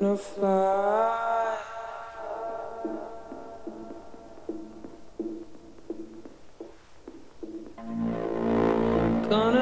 Hypnofly. Gonna